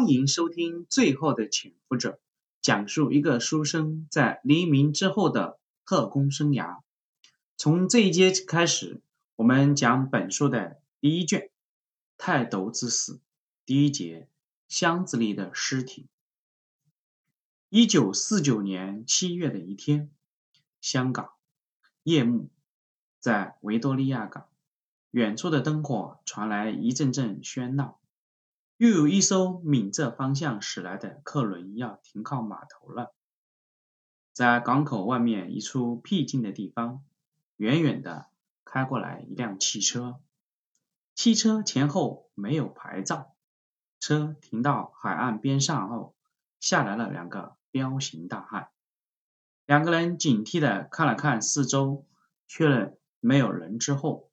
欢迎收听《最后的潜伏者》，讲述一个书生在黎明之后的特工生涯。从这一节开始，我们讲本书的第一卷《泰斗之死》第一节《箱子里的尸体》。一九四九年七月的一天，香港夜幕，在维多利亚港，远处的灯火传来一阵阵喧闹。又有一艘闽浙方向驶来的客轮要停靠码头了。在港口外面一处僻静的地方，远远的开过来一辆汽车。汽车前后没有牌照。车停到海岸边上后，下来了两个彪形大汉。两个人警惕的看了看四周，确认没有人之后，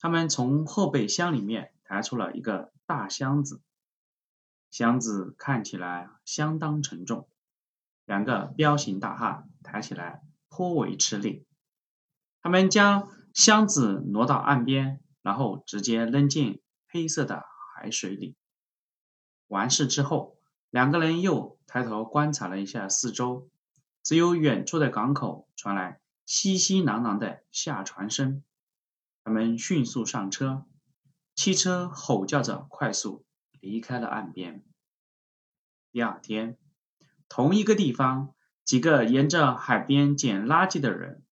他们从后备箱里面抬出了一个大箱子。箱子看起来相当沉重，两个彪形大汉抬起来颇为吃力。他们将箱子挪到岸边，然后直接扔进黑色的海水里。完事之后，两个人又抬头观察了一下四周，只有远处的港口传来熙熙攘攘的下船声。他们迅速上车，汽车吼叫着快速。离开了岸边。第二天，同一个地方，几个沿着海边捡垃圾的人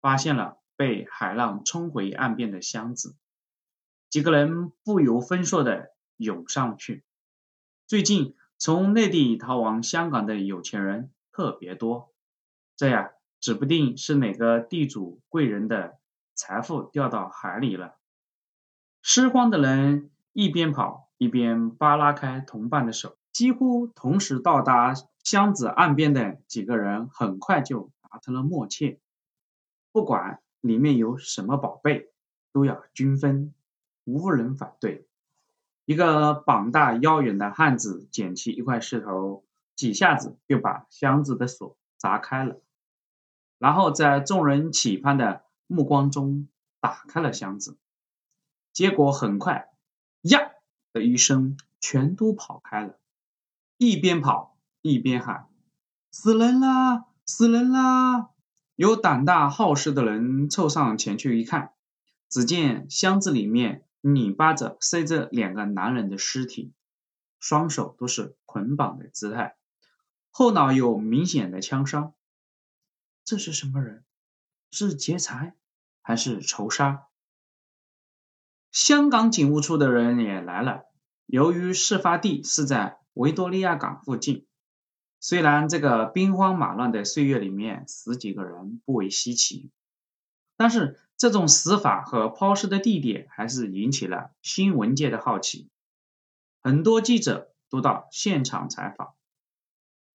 发现了被海浪冲回岸边的箱子。几个人不由分说的涌上去。最近从内地逃往香港的有钱人特别多，这呀，指不定是哪个地主贵人的财富掉到海里了。拾荒的人一边跑。一边扒拉开同伴的手，几乎同时到达箱子岸边的几个人很快就达成了默契，不管里面有什么宝贝，都要均分，无人反对。一个膀大腰圆的汉子捡起一块石头，几下子就把箱子的锁砸开了，然后在众人期盼的目光中打开了箱子，结果很快，呀！的一声，全都跑开了，一边跑一边喊：“死人啦！死人啦！”有胆大好事的人凑上前去一看，只见箱子里面拧巴着塞着两个男人的尸体，双手都是捆绑的姿态，后脑有明显的枪伤。这是什么人？是劫财还是仇杀？香港警务处的人也来了。由于事发地是在维多利亚港附近，虽然这个兵荒马乱的岁月里面死几个人不为稀奇，但是这种死法和抛尸的地点还是引起了新闻界的好奇。很多记者都到现场采访，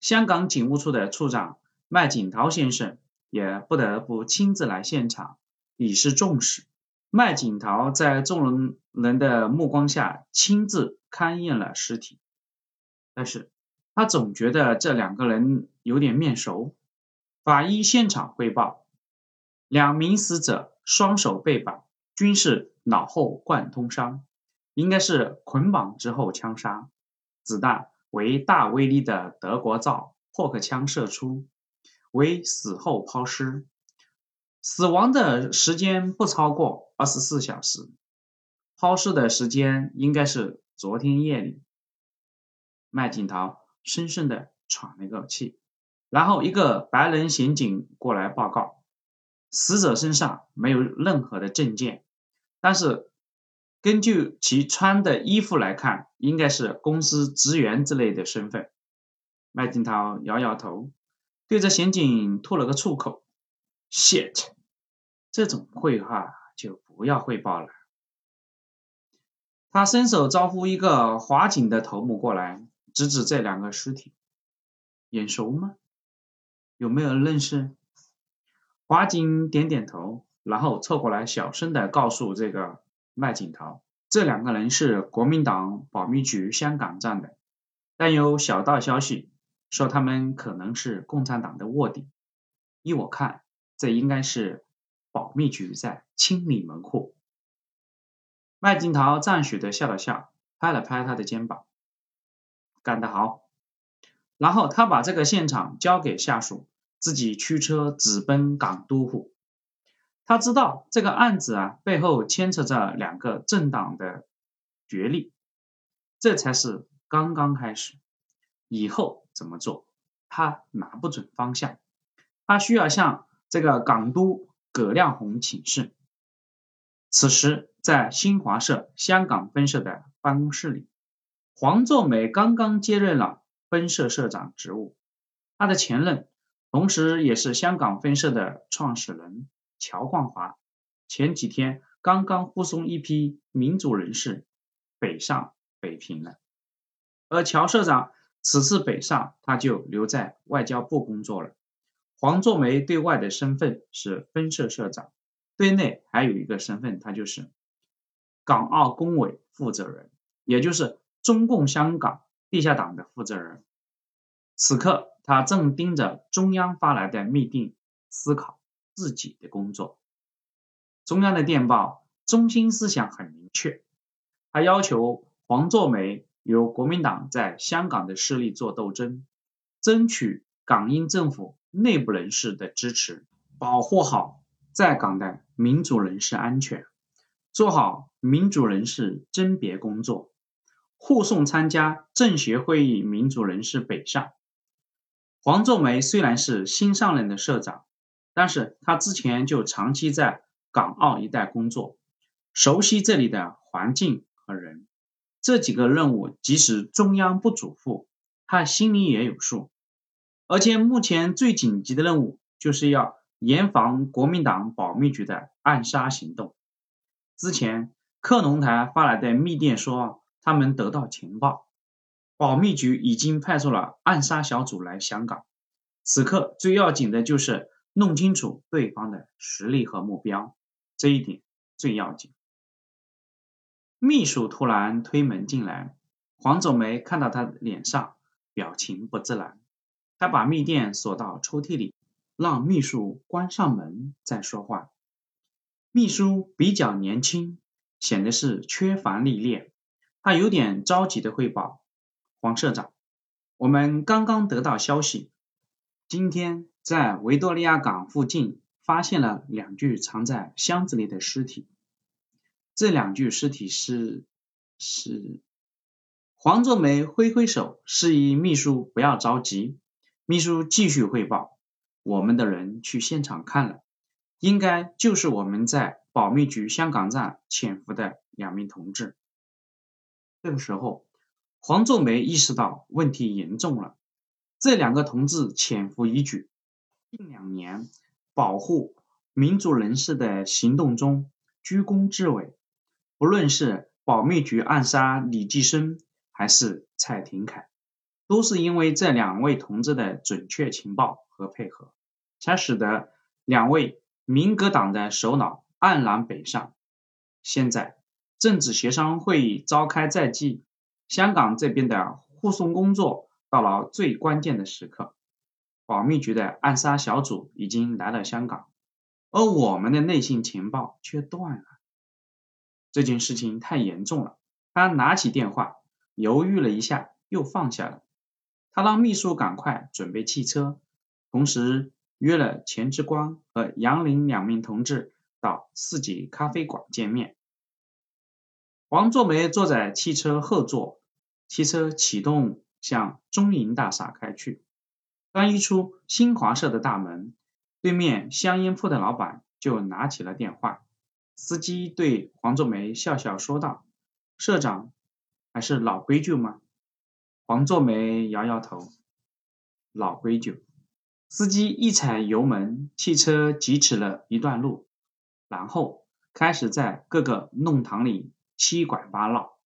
香港警务处的处长麦景涛先生也不得不亲自来现场，以示重视。麦景涛在众人人的目光下亲自勘验了尸体，但是他总觉得这两个人有点面熟。法医现场汇报，两名死者双手被绑，均是脑后贯通伤，应该是捆绑之后枪杀。子弹为大威力的德国造破克枪射出，为死后抛尸。死亡的时间不超过二十四小时，抛尸的时间应该是昨天夜里。麦景涛深深的喘了一口气，然后一个白人刑警过来报告，死者身上没有任何的证件，但是根据其穿的衣服来看，应该是公司职员之类的身份。麦景涛摇摇头，对着刑警吐了个粗口：“shit。”这种会话就不要汇报了。他伸手招呼一个华警的头目过来，指指这两个尸体，眼熟吗？有没有认识？华警点点头，然后凑过来小声的告诉这个麦景涛，这两个人是国民党保密局香港站的，但有小道消息说他们可能是共产党的卧底。依我看，这应该是。保密局在清理门户。麦景涛赞许的笑了笑，拍了拍他的肩膀。干得好。然后他把这个现场交给下属，自己驱车直奔港督府。他知道这个案子啊背后牵扯着两个政党的角力，这才是刚刚开始。以后怎么做，他拿不准方向。他需要向这个港督葛亮洪请示。此时，在新华社香港分社的办公室里，黄作梅刚刚接任了。分社社长职务，他的前任，同时也是香港分社的创始人乔冠华，前几天刚刚护送一批民主人士北上北平了。而乔社长此次北上，他就留在外交部工作了。黄作梅对外的身份是分社社长，对内还有一个身份，他就是港澳工委负责人，也就是中共香港。地下党的负责人，此刻他正盯着中央发来的密电，思考自己的工作。中央的电报中心思想很明确，他要求黄作梅由国民党在香港的势力做斗争，争取港英政府内部人士的支持，保护好在港的民主人士安全，做好民主人士甄别工作。护送参加政协会议民主人士北上。黄仲梅虽然是新上任的社长，但是他之前就长期在港澳一带工作，熟悉这里的环境和人。这几个任务即使中央不嘱咐，他心里也有数。而且目前最紧急的任务就是要严防国民党保密局的暗杀行动。之前克隆台发来的密电说。他们得到情报，保密局已经派出了暗杀小组来香港。此刻最要紧的就是弄清楚对方的实力和目标，这一点最要紧。秘书突然推门进来，黄总梅看到他脸上表情不自然，他把密电锁到抽屉里，让秘书关上门再说话。秘书比较年轻，显得是缺乏历练。他有点着急的汇报：“黄社长，我们刚刚得到消息，今天在维多利亚港附近发现了两具藏在箱子里的尸体。这两具尸体是……是……”黄作梅挥挥手，示意秘书不要着急。秘书继续汇报：“我们的人去现场看了，应该就是我们在保密局香港站潜伏的两名同志。”这个时候，黄作梅意识到问题严重了。这两个同志潜伏已久，近两年保护民主人士的行动中居功至伟。不论是保密局暗杀李济深，还是蔡廷锴，都是因为这两位同志的准确情报和配合，才使得两位民革党的首脑黯然北上。现在。政治协商会议召开在即，香港这边的护送工作到了最关键的时刻，保密局的暗杀小组已经来了香港，而我们的内信情报却断了。这件事情太严重了。他拿起电话，犹豫了一下，又放下了。他让秘书赶快准备汽车，同时约了钱之光和杨林两名同志到四季咖啡馆见面。黄作梅坐在汽车后座，汽车启动向中银大厦开去。刚一出新华社的大门，对面香烟铺的老板就拿起了电话。司机对黄作梅笑笑说道：“社长，还是老规矩吗？”黄作梅摇摇头：“老规矩。”司机一踩油门，汽车疾驰了一段路，然后开始在各个弄堂里。七拐八绕，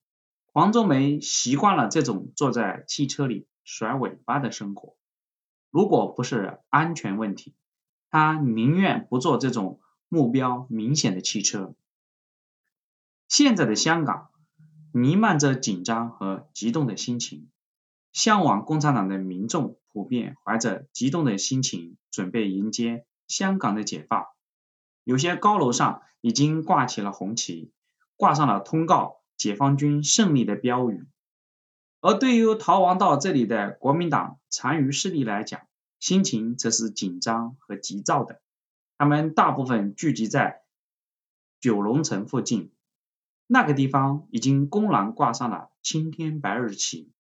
黄宗梅习惯了这种坐在汽车里甩尾巴的生活。如果不是安全问题，他宁愿不坐这种目标明显的汽车。现在的香港弥漫着紧张和激动的心情，向往共产党的民众普遍怀着激动的心情，准备迎接香港的解放。有些高楼上已经挂起了红旗。挂上了通告解放军胜利的标语。而对于逃亡到这里的国民党残余势力来讲，心情则是紧张和急躁的。他们大部分聚集在九龙城附近，那个地方已经公然挂上了青天白日旗。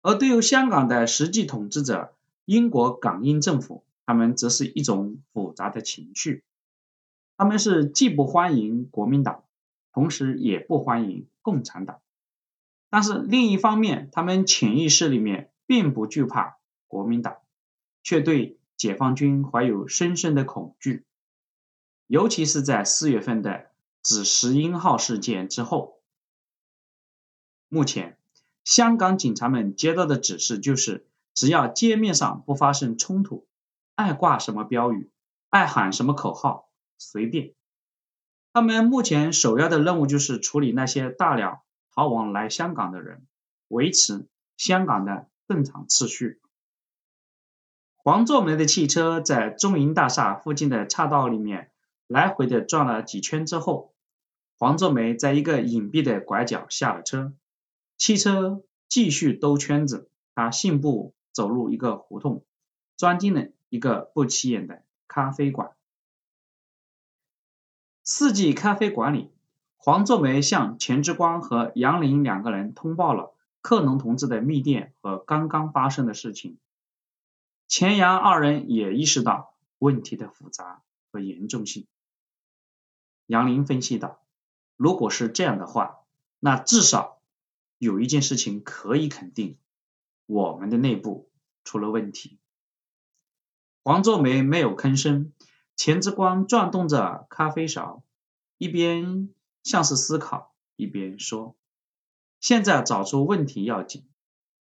而对于香港的实际统治者英国港英政府，他们则是一种复杂的情绪。他们是既不欢迎国民党，同时也不欢迎共产党。但是另一方面，他们潜意识里面并不惧怕国民党，却对解放军怀有深深的恐惧。尤其是在四月份的紫石英号事件之后，目前香港警察们接到的指示就是：只要街面上不发生冲突，爱挂什么标语，爱喊什么口号，随便。他们目前首要的任务就是处理那些大量。逃亡来香港的人，维持香港的正常秩序。黄作梅的汽车在中银大厦附近的岔道里面来回的转了几圈之后，黄作梅在一个隐蔽的拐角下了车，汽车继续兜圈子，他信步走入一个胡同，钻进了一个不起眼的咖啡馆。四季咖啡馆里。黄作梅向钱之光和杨林两个人通报了克农同志的密电和刚刚发生的事情。钱杨二人也意识到问题的复杂和严重性。杨林分析道：“如果是这样的话，那至少有一件事情可以肯定，我们的内部出了问题。”黄作梅没有吭声，钱之光转动着咖啡勺，一边。像是思考，一边说：“现在找出问题要紧，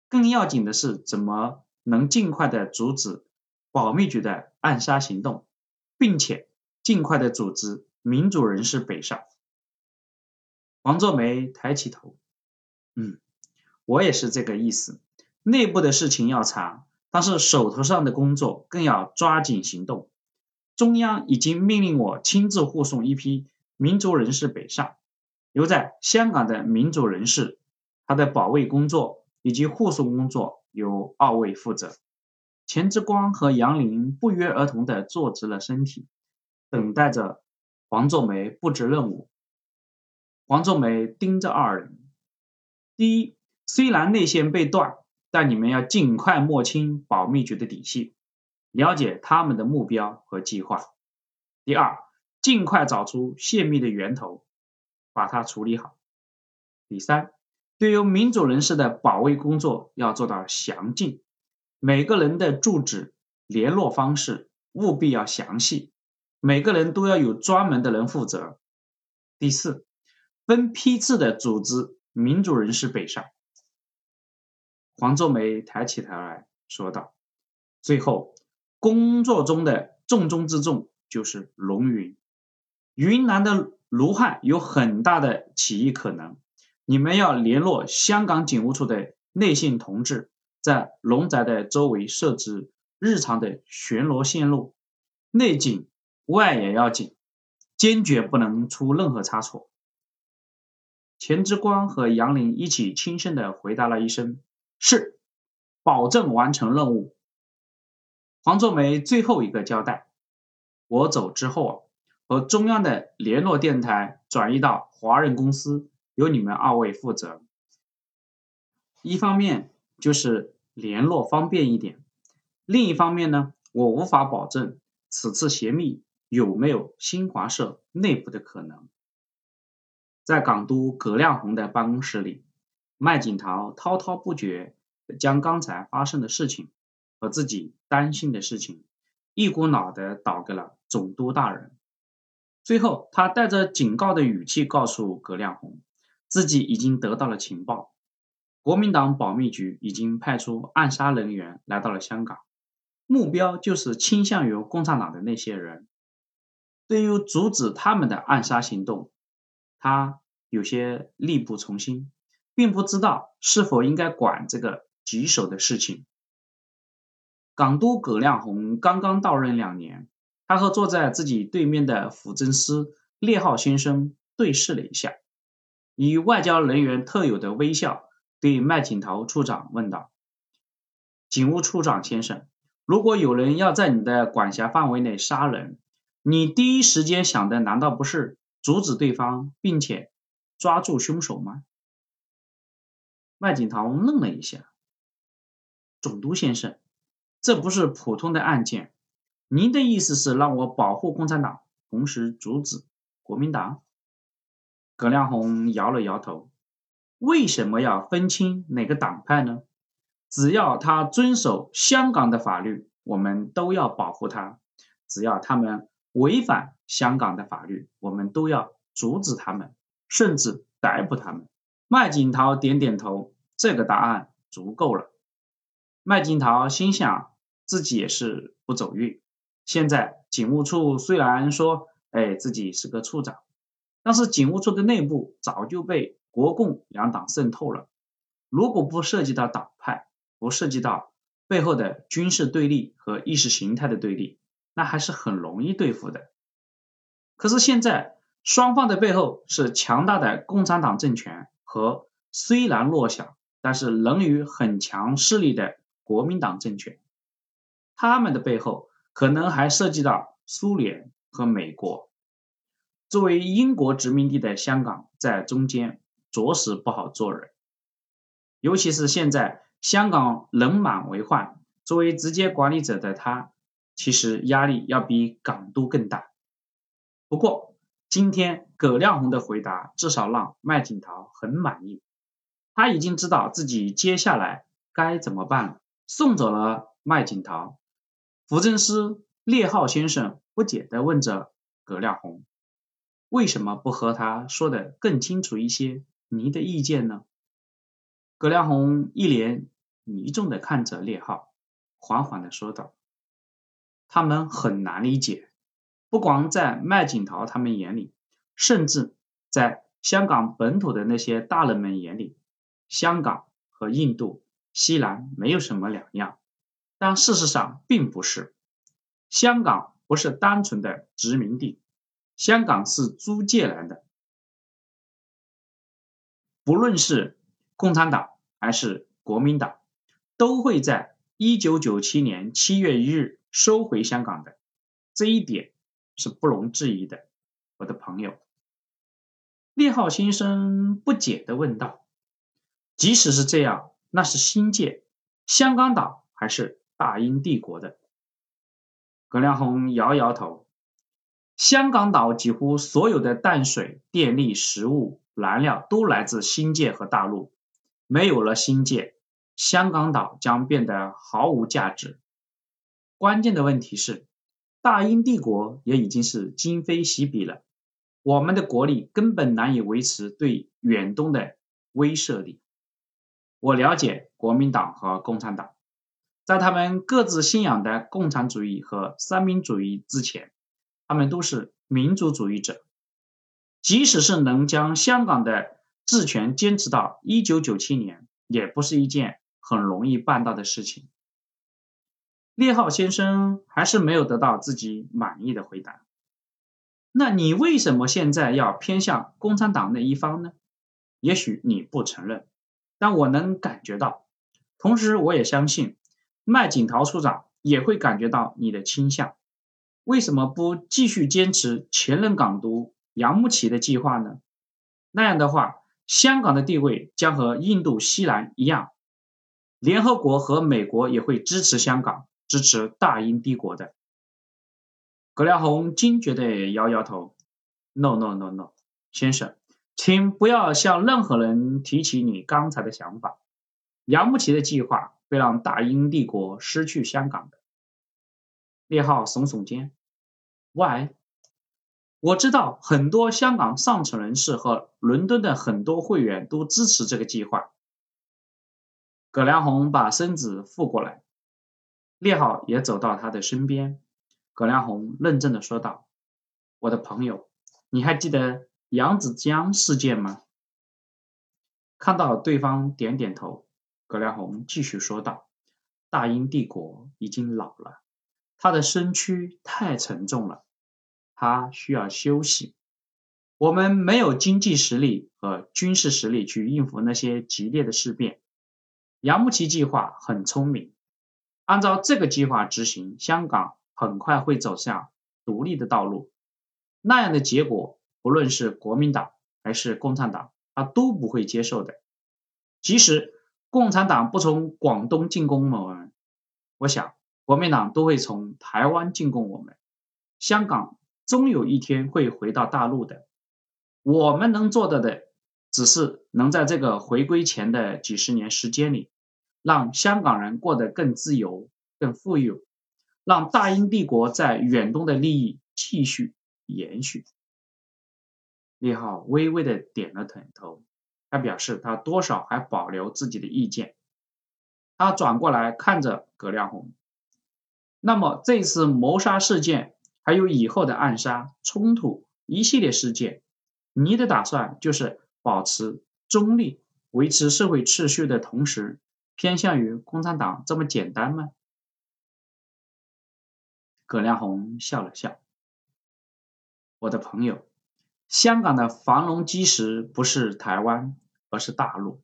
更要紧的是怎么能尽快的阻止保密局的暗杀行动，并且尽快的组织民主人士北上。”王作梅抬起头：“嗯，我也是这个意思。内部的事情要查，但是手头上的工作更要抓紧行动。中央已经命令我亲自护送一批。”民族人士北上，留在香港的民主人士，他的保卫工作以及护送工作由二位负责。钱之光和杨林不约而同地坐直了身体，等待着黄作梅布置任务。黄作梅盯着二人：第一，虽然内线被断，但你们要尽快摸清保密局的底细，了解他们的目标和计划。第二。尽快找出泄密的源头，把它处理好。第三，对于民主人士的保卫工作要做到详尽，每个人的住址、联络方式务必要详细，每个人都要有专门的人负责。第四，分批次的组织民主人士北上。黄作梅抬起头来说道：“最后，工作中的重中之重就是龙云。”云南的卢汉有很大的起义可能，你们要联络香港警务处的内线同志，在龙宅的周围设置日常的巡逻线路，内紧外也要紧，坚决不能出任何差错。钱之光和杨林一起轻声的回答了一声：“是，保证完成任务。”黄作梅最后一个交代：“我走之后啊。”和中央的联络电台转移到华人公司，由你们二位负责。一方面就是联络方便一点，另一方面呢，我无法保证此次泄密有没有新华社内部的可能。在港督葛亮洪的办公室里，麦景涛滔滔不绝将刚才发生的事情和自己担心的事情一股脑的倒给了总督大人。最后，他带着警告的语气告诉葛亮红，自己已经得到了情报，国民党保密局已经派出暗杀人员来到了香港，目标就是倾向于共产党的那些人。对于阻止他们的暗杀行动，他有些力不从心，并不知道是否应该管这个棘手的事情。港督葛亮洪刚刚到任两年。他和坐在自己对面的辅政司列浩先生对视了一下，以外交人员特有的微笑，对麦景涛处长问道：“警务处长先生，如果有人要在你的管辖范围内杀人，你第一时间想的难道不是阻止对方，并且抓住凶手吗？”麦景涛愣了一下：“总督先生，这不是普通的案件。您的意思是让我保护共产党，同时阻止国民党？”葛亮红摇了摇头。为什么要分清哪个党派呢？只要他遵守香港的法律，我们都要保护他；只要他们违反香港的法律，我们都要阻止他们，甚至逮捕他们。麦景涛点点头，这个答案足够了。麦景涛心想，自己也是不走运。现在警务处虽然说，哎，自己是个处长，但是警务处的内部早就被。国共两党渗透了，如果不涉及到党派，不涉及到背后的军事对立和意识形态的对立，那还是很容易对付的。可是现在双方的背后是强大的共产党政权和虽然弱小，但是仍于很强势力的国民党政权，他们的背后可能还涉及到苏联和美国。作为英国殖民地的香港在中间。着实不好做人，尤其是现在香港人满为患，作为直接管理者的他，其实压力要比港督更大。不过，今天葛亮红的回答至少让麦景陶很满意，他已经知道自己接下来该怎么办了。送走了麦景陶，福政司列浩先生不解地问着葛亮红：“为什么不和他说的更清楚一些？”您的意见呢？葛亮红一脸凝重的看着列浩，缓缓的说道：“他们很难理解，不光在麦景陶他们眼里，甚至在香港本土的那些大人们眼里，香港和印度西南没有什么两样。但事实上并不是，香港不是单纯的殖民地，香港是租借来的。”不论是共产党还是国民党，都会在一九九七年七月一日收回香港的，这一点是不容置疑的，我的朋友。列浩先生不解的问道：“即使是这样，那是新界香港岛还是大英帝国的？”葛亮红摇摇头：“香港岛几乎所有的淡水、电力、食物。”燃料都来自新界和大陆，没有了新界，香港岛将变得毫无价值。关键的问题是，大英帝国也已经是今非昔比了，我们的国力根本难以维持对远东的威慑力。我了解国民党和共产党，在他们各自信仰的共产主义和三民主义之前，他们都是民族主义者。即使是能将香港的治权坚持到一九九七年，也不是一件很容易办到的事情。列浩先生还是没有得到自己满意的回答。那你为什么现在要偏向共产党那一方呢？也许你不承认，但我能感觉到。同时，我也相信麦景陶处长也会感觉到你的倾向。为什么不继续坚持前任港督？杨慕琦的计划呢？那样的话，香港的地位将和印度西南一样，联合国和美国也会支持香港，支持大英帝国的。葛亮红坚决的摇摇头：“No No No No，先生，请不要向任何人提起你刚才的想法。杨慕琦的计划会让大英帝国失去香港的。”列浩耸耸肩：“Why？” 我知道很多香港上层人士和伦敦的很多会员都支持这个计划。葛良红把身子覆过来，列好也走到他的身边。葛良红认真的说道：“我的朋友，你还记得扬子江事件吗？”看到对方点点头，葛良红继续说道：“大英帝国已经老了，他的身躯太沉重了。”他需要休息。我们没有经济实力和军事实力去应付那些激烈的事变。杨慕琦计划很聪明，按照这个计划执行，香港很快会走向独立的道路。那样的结果，不论是国民党还是共产党，他都不会接受的。即使共产党不从广东进攻我们，我想国民党都会从台湾进攻我们。香港终有一天会回到大陆的。我们能做到的，只是能在这个回归前的几十年时间里，让香港人过得更自由、更富有，让大英帝国在远东的利益继续延续。列浩微微的点了点头，他表示他多少还保留自己的意见。他转过来看着葛亮红，那么这次谋杀事件，还有以后的暗杀、冲突一系列事件。你的打算就是保持中立，维持社会秩序的同时，偏向于共产党这么简单吗？葛亮红笑了笑，我的朋友，香港的繁荣基石不是台湾，而是大陆，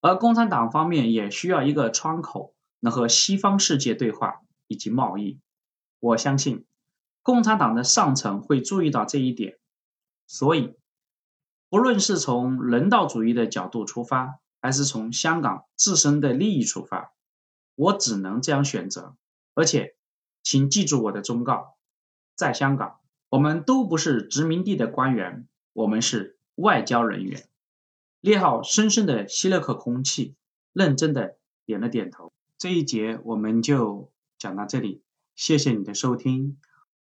而共产党方面也需要一个窗口，能和西方世界对话以及贸易。我相信共产党的上层会注意到这一点。所以，不论是从人道主义的角度出发，还是从香港自身的利益出发，我只能这样选择。而且，请记住我的忠告：在香港，我们都不是殖民地的官员，我们是外交人员。列号深深的吸了口空气，认真的点了点头。这一节我们就讲到这里，谢谢你的收听。